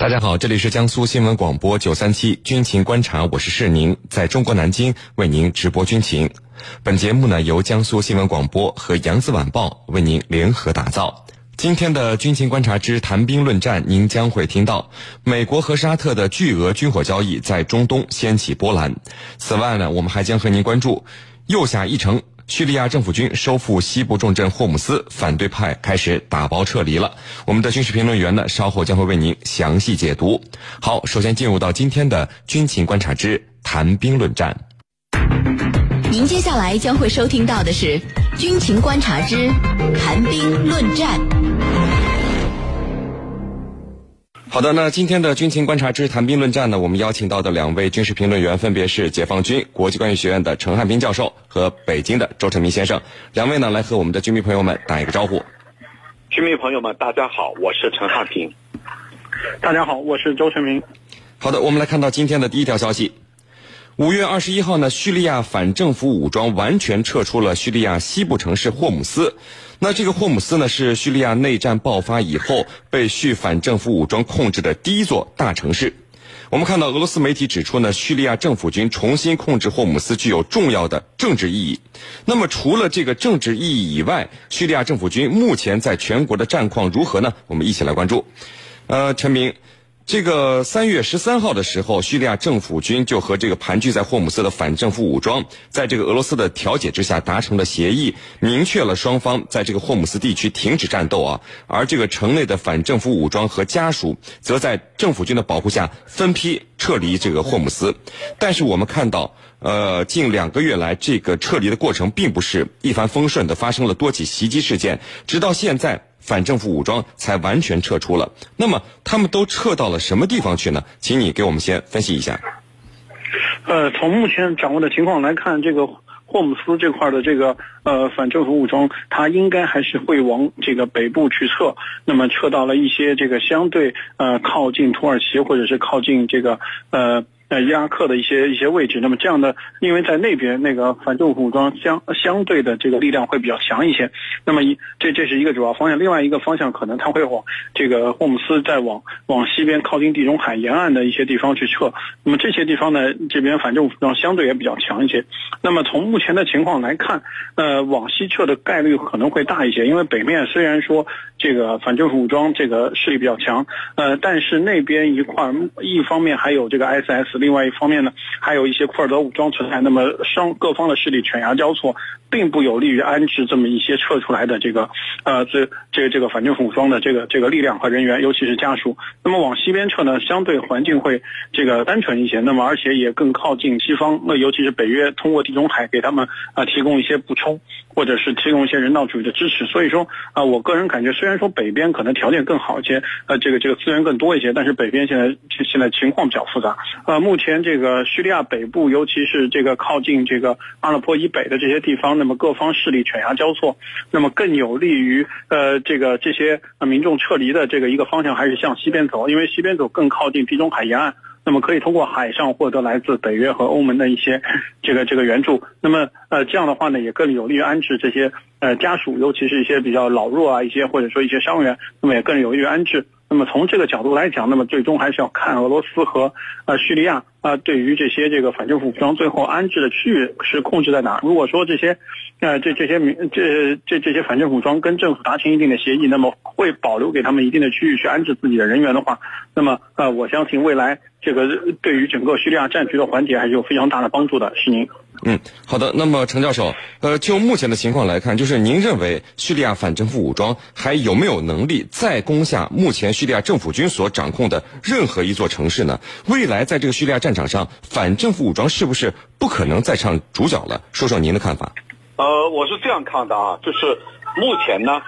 大家好，这里是江苏新闻广播九三七军情观察，我是世宁，在中国南京为您直播军情。本节目呢由江苏新闻广播和扬子晚报为您联合打造。今天的军情观察之谈兵论战，您将会听到美国和沙特的巨额军火交易在中东掀起波澜。此外呢，我们还将和您关注右下一城。叙利亚政府军收复西部重镇霍姆斯，反对派开始打包撤离了。我们的军事评论员呢，稍后将会为您详细解读。好，首先进入到今天的军情观察之谈兵论战。您接下来将会收听到的是军情观察之谈兵论战。好的，那今天的军情观察之谈兵论战呢，我们邀请到的两位军事评论员分别是解放军国际关系学院的陈汉斌教授和北京的周成明先生。两位呢，来和我们的军迷朋友们打一个招呼。军迷朋友们，大家好，我是陈汉平。大家好，我是周成明。好的，我们来看到今天的第一条消息。五月二十一号呢，叙利亚反政府武装完全撤出了叙利亚西部城市霍姆斯。那这个霍姆斯呢，是叙利亚内战爆发以后被叙反政府武装控制的第一座大城市。我们看到俄罗斯媒体指出呢，叙利亚政府军重新控制霍姆斯具有重要的政治意义。那么除了这个政治意义以外，叙利亚政府军目前在全国的战况如何呢？我们一起来关注。呃，陈明。这个三月十三号的时候，叙利亚政府军就和这个盘踞在霍姆斯的反政府武装，在这个俄罗斯的调解之下达成了协议，明确了双方在这个霍姆斯地区停止战斗啊。而这个城内的反政府武装和家属，则在政府军的保护下分批撤离这个霍姆斯。但是我们看到，呃，近两个月来，这个撤离的过程并不是一帆风顺的，发生了多起袭击事件，直到现在。反政府武装才完全撤出了，那么他们都撤到了什么地方去呢？请你给我们先分析一下。呃，从目前掌握的情况来看，这个霍姆斯这块的这个呃反政府武装，它应该还是会往这个北部去撤，那么撤到了一些这个相对呃靠近土耳其或者是靠近这个呃。呃，伊拉克的一些一些位置，那么这样的，因为在那边那个反政府武装相相对的这个力量会比较强一些，那么一这这是一个主要方向，另外一个方向可能它会往这个霍姆斯再往往西边靠近地中海沿岸的一些地方去撤，那么这些地方呢，这边反政府武装相对也比较强一些，那么从目前的情况来看，呃，往西撤的概率可能会大一些，因为北面虽然说这个反政府武装这个势力比较强，呃，但是那边一块一方面还有这个 SS。另外一方面呢，还有一些库尔德武装存在，那么双各方的势力犬牙交错，并不有利于安置这么一些撤出来的这个呃这这这个反政府武装的这个这个力量和人员，尤其是家属。那么往西边撤呢，相对环境会这个单纯一些，那么而且也更靠近西方，那尤其是北约通过地中海给他们啊提供一些补充，或者是提供一些人道主义的支持。所以说啊，我个人感觉，虽然说北边可能条件更好一些，呃这个这个资源更多一些，但是北边现在现在情况比较复杂，呃目。目前这个叙利亚北部，尤其是这个靠近这个阿勒颇以北的这些地方，那么各方势力犬牙交错，那么更有利于呃这个这些民众撤离的这个一个方向还是向西边走，因为西边走更靠近地中海沿岸，那么可以通过海上获得来自北约和欧盟的一些这个这个援助，那么呃这样的话呢，也更有利于安置这些呃家属，尤其是一些比较老弱啊一些或者说一些伤员，那么也更有利于安置。那么从这个角度来讲，那么最终还是要看俄罗斯和呃叙利亚啊对于这些这个反政府武装最后安置的区域是控制在哪？如果说这些，呃这这些民这这这些反政府武装跟政府达成一定的协议，那么会保留给他们一定的区域去安置自己的人员的话，那么呃我相信未来这个对于整个叙利亚战局的缓解还是有非常大的帮助的。是您。嗯，好的。那么陈教授，呃，就目前的情况来看，就是您认为叙利亚反政府武装还有没有能力再攻下目前叙利亚政府军所掌控的任何一座城市呢？未来在这个叙利亚战场上，反政府武装是不是不可能再唱主角了？说说您的看法。呃，我是这样看的啊，就是目前呢，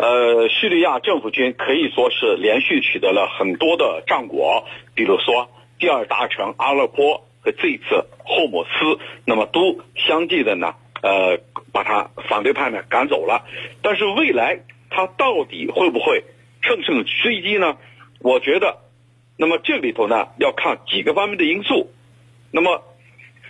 呃，叙利亚政府军可以说是连续取得了很多的战果，比如说第二大城阿勒颇。和这一次霍姆斯，那么都相继的呢，呃，把他反对派呢赶走了。但是未来他到底会不会乘胜追击呢？我觉得，那么这里头呢要看几个方面的因素。那么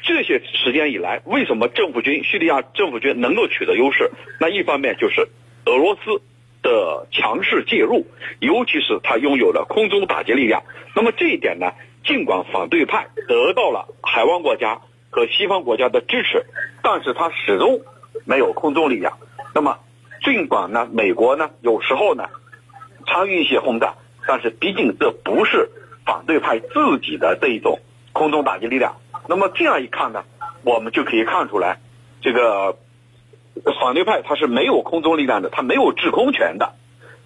这些时间以来，为什么政府军叙利亚政府军能够取得优势？那一方面就是俄罗斯的强势介入，尤其是他拥有了空中打击力量。那么这一点呢，尽管反对派得到了海湾国家和西方国家的支持，但是他始终没有空中力量。那么尽管呢，美国呢有时候呢参与一些轰炸，但是毕竟这不是反对派自己的这一种空中打击力量。那么这样一看呢，我们就可以看出来，这个反对派他是没有空中力量的，他没有制空权的。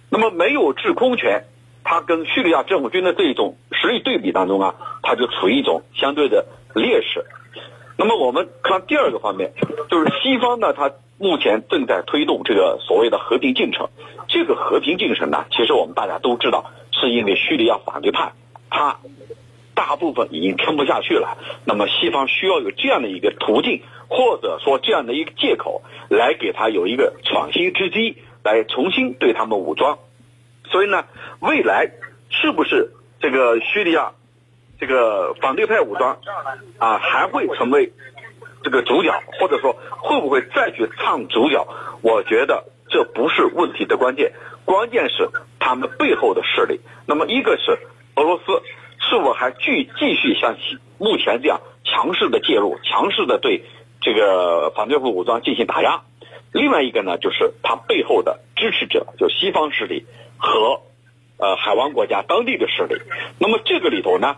那么没有制空权，他跟叙利亚政府军的这一种实力对比当中啊，他就处于一种相对的劣势。那么我们看第二个方面，就是西方呢，它目前正在推动这个所谓的和平进程。这个和平进程呢，其实我们大家都知道，是因为叙利亚反对派他大部分已经撑不下去了。那么西方需要有这样的一个途径，或者说这样的一个借口，来给他有一个创新之机，来重新对他们武装。所以呢，未来是不是这个叙利亚这个反对派武装啊还会成为这个主角，或者说会不会再去唱主角？我觉得这不是问题的关键，关键是他们背后的势力。那么一个是俄罗斯是否还继继续像目前这样强势的介入，强势的对这个反对派武装进行打压？另外一个呢，就是他背后的支持者，就西方势力。和，呃，海湾国家当地的势力。那么这个里头呢，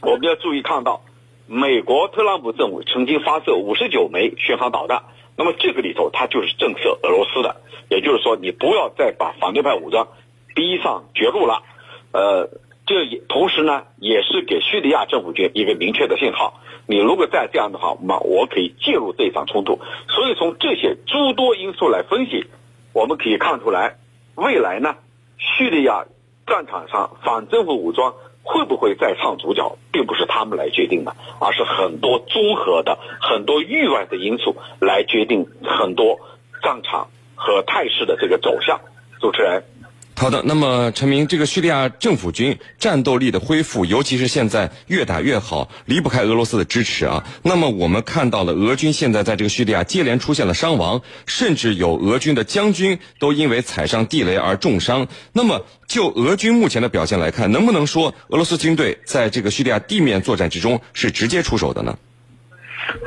我们要注意看到，美国特朗普政府曾经发射五十九枚巡航导弹。那么这个里头，它就是震慑俄罗斯的。也就是说，你不要再把反对派武装逼上绝路了。呃，这也同时呢，也是给叙利亚政府军一个明确的信号。你如果再这样的话，那我可以介入这场冲突。所以从这些诸多因素来分析，我们可以看出来，未来呢。叙利亚战场上反政府武装会不会再唱主角，并不是他们来决定的，而是很多综合的、很多域外的因素来决定很多战场和态势的这个走向。主持人。好的，那么陈明，这个叙利亚政府军战斗力的恢复，尤其是现在越打越好，离不开俄罗斯的支持啊。那么我们看到了俄军现在在这个叙利亚接连出现了伤亡，甚至有俄军的将军都因为踩上地雷而重伤。那么就俄军目前的表现来看，能不能说俄罗斯军队在这个叙利亚地面作战之中是直接出手的呢？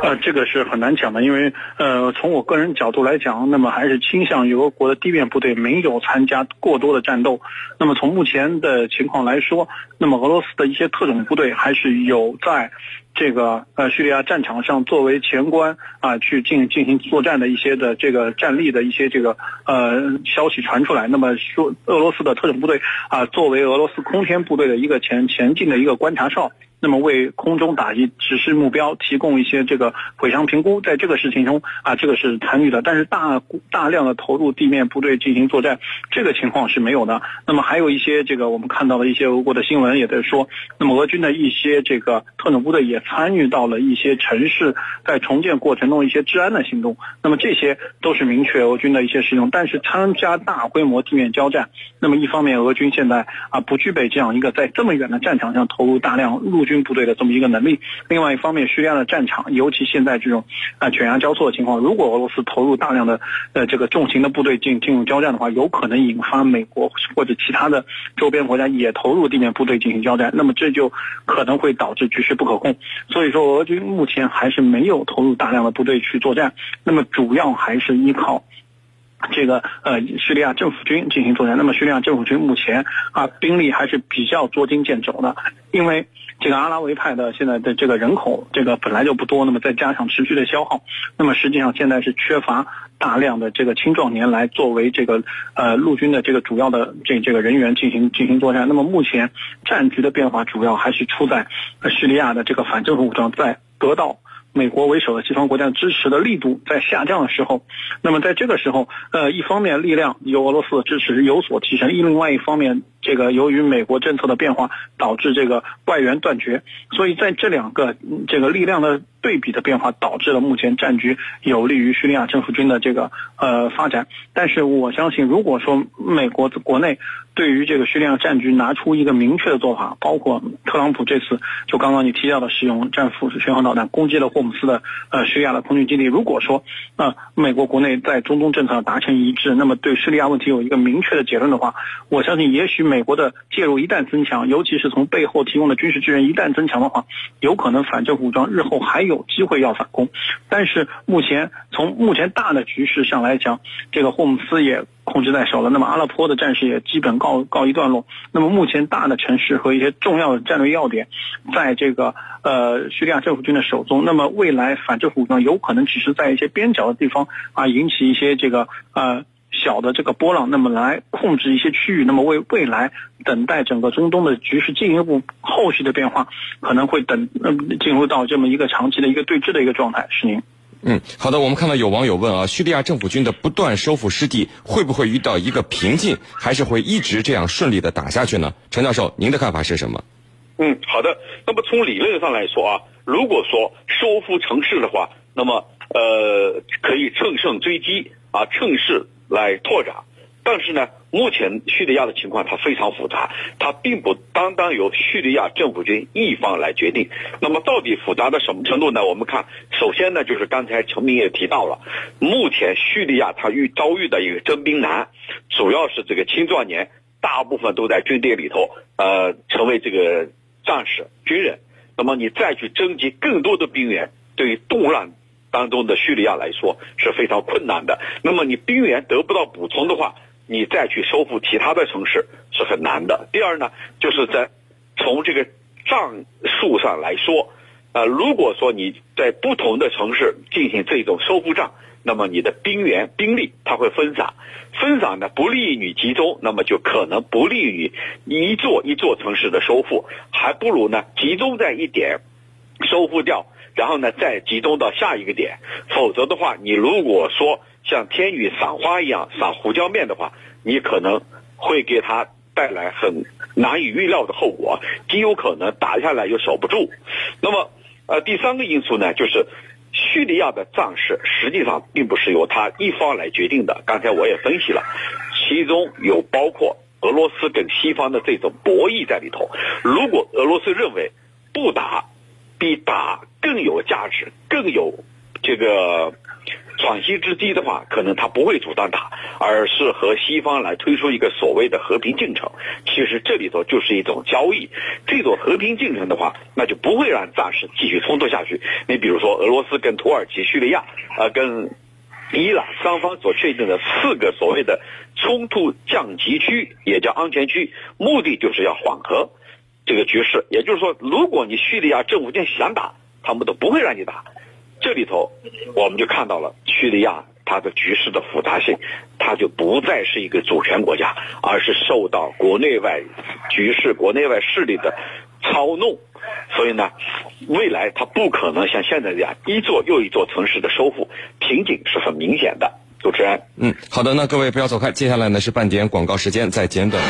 呃，这个是很难讲的，因为呃，从我个人角度来讲，那么还是倾向于俄国的地面部队没有参加过多的战斗。那么从目前的情况来说，那么俄罗斯的一些特种部队还是有在这个呃叙利亚战场上作为前关啊去进进行作战的一些的这个战力的一些这个呃消息传出来。那么说俄罗斯的特种部队啊作为俄罗斯空天部队的一个前前进的一个观察哨。那么为空中打击指示目标提供一些这个毁伤评估，在这个事情中啊，这个是参与的，但是大大量的投入地面部队进行作战，这个情况是没有的。那么还有一些这个我们看到的一些俄国的新闻也在说，那么俄军的一些这个特种部队也参与到了一些城市在重建过程中一些治安的行动。那么这些都是明确俄军的一些使用，但是参加大规模地面交战，那么一方面俄军现在啊不具备这样一个在这么远的战场上投入大量陆。军部队的这么一个能力，另外一方面，叙利亚的战场，尤其现在这种啊犬牙交错的情况，如果俄罗斯投入大量的呃这个重型的部队进进入交战的话，有可能引发美国或者其他的周边国家也投入地面部队进行交战，那么这就可能会导致局势不可控。所以说，俄军目前还是没有投入大量的部队去作战，那么主要还是依靠。这个呃，叙利亚政府军进行作战。那么，叙利亚政府军目前啊，兵力还是比较捉襟见肘的，因为这个阿拉维派的现在的这个人口这个本来就不多，那么再加上持续的消耗，那么实际上现在是缺乏大量的这个青壮年来作为这个呃陆军的这个主要的这这个人员进行进行作战。那么目前战局的变化主要还是出在叙利亚的这个反政府武装在得到。美国为首的西方国家支持的力度在下降的时候，那么在这个时候，呃，一方面力量由俄罗斯的支持有所提升，另外一方面。这个由于美国政策的变化，导致这个外援断绝，所以在这两个这个力量的对比的变化，导致了目前战局有利于叙利亚政府军的这个呃发展。但是我相信，如果说美国国内对于这个叙利亚战局拿出一个明确的做法，包括特朗普这次就刚刚你提到的使用战斧巡航导弹攻击了霍姆斯的呃叙利亚的空军基地，如果说呃美国国内在中东政策达成一致，那么对叙利亚问题有一个明确的结论的话，我相信也许美美国的介入一旦增强，尤其是从背后提供的军事支援一旦增强的话，有可能反政府武装日后还有机会要反攻。但是目前从目前大的局势上来讲，这个霍姆斯也控制在手了，那么阿勒颇的战事也基本告告一段落。那么目前大的城市和一些重要的战略要点，在这个呃叙利亚政府军的手中。那么未来反政府武装有可能只是在一些边角的地方啊引起一些这个呃。小的这个波浪，那么来控制一些区域，那么为未来等待整个中东的局势进一步后续的变化，可能会等进入到这么一个长期的一个对峙的一个状态。是您？嗯，好的。我们看到有网友问啊，叙利亚政府军的不断收复失地，会不会遇到一个瓶颈，还是会一直这样顺利的打下去呢？陈教授，您的看法是什么？嗯，好的。那么从理论上来说啊，如果说收复城市的话，那么呃可以乘胜追击啊，趁势。来拓展，但是呢，目前叙利亚的情况它非常复杂，它并不单单由叙利亚政府军一方来决定。那么到底复杂到什么程度呢？我们看，首先呢，就是刚才陈明也提到了，目前叙利亚它遇遭遇的一个征兵难，主要是这个青壮年，大部分都在军队里头，呃，成为这个战士、军人。那么你再去征集更多的兵员，对于动乱。当中的叙利亚来说是非常困难的。那么你兵源得不到补充的话，你再去收复其他的城市是很难的。第二呢，就是在从这个战术上来说，呃，如果说你在不同的城市进行这种收复战，那么你的兵源兵力它会分散，分散呢不利于你集中，那么就可能不利于一座一座城市的收复，还不如呢集中在一点收复掉。然后呢，再集中到下一个点，否则的话，你如果说像天女散花一样撒胡椒面的话，你可能会给他带来很难以预料的后果，极有可能打下来又守不住。那么，呃，第三个因素呢，就是叙利亚的战事实际上并不是由他一方来决定的。刚才我也分析了，其中有包括俄罗斯跟西方的这种博弈在里头。如果俄罗斯认为不打，比打更有价值、更有这个喘息之机的话，可能他不会主动打，而是和西方来推出一个所谓的和平进程。其实这里头就是一种交易。这种和平进程的话，那就不会让战事继续冲突下去。你比如说，俄罗斯跟土耳其、叙利亚啊，跟伊朗双方所确定的四个所谓的冲突降级区，也叫安全区，目的就是要缓和。这个局势，也就是说，如果你叙利亚政府军想打，他们都不会让你打。这里头，我们就看到了叙利亚它的局势的复杂性，它就不再是一个主权国家，而是受到国内外局势、国内外势力的操弄。所以呢，未来它不可能像现在这样一座又一座城市的收复，瓶颈是很明显的。主持人，嗯，好的，那各位不要走开，接下来呢是半点广告时间，再简短。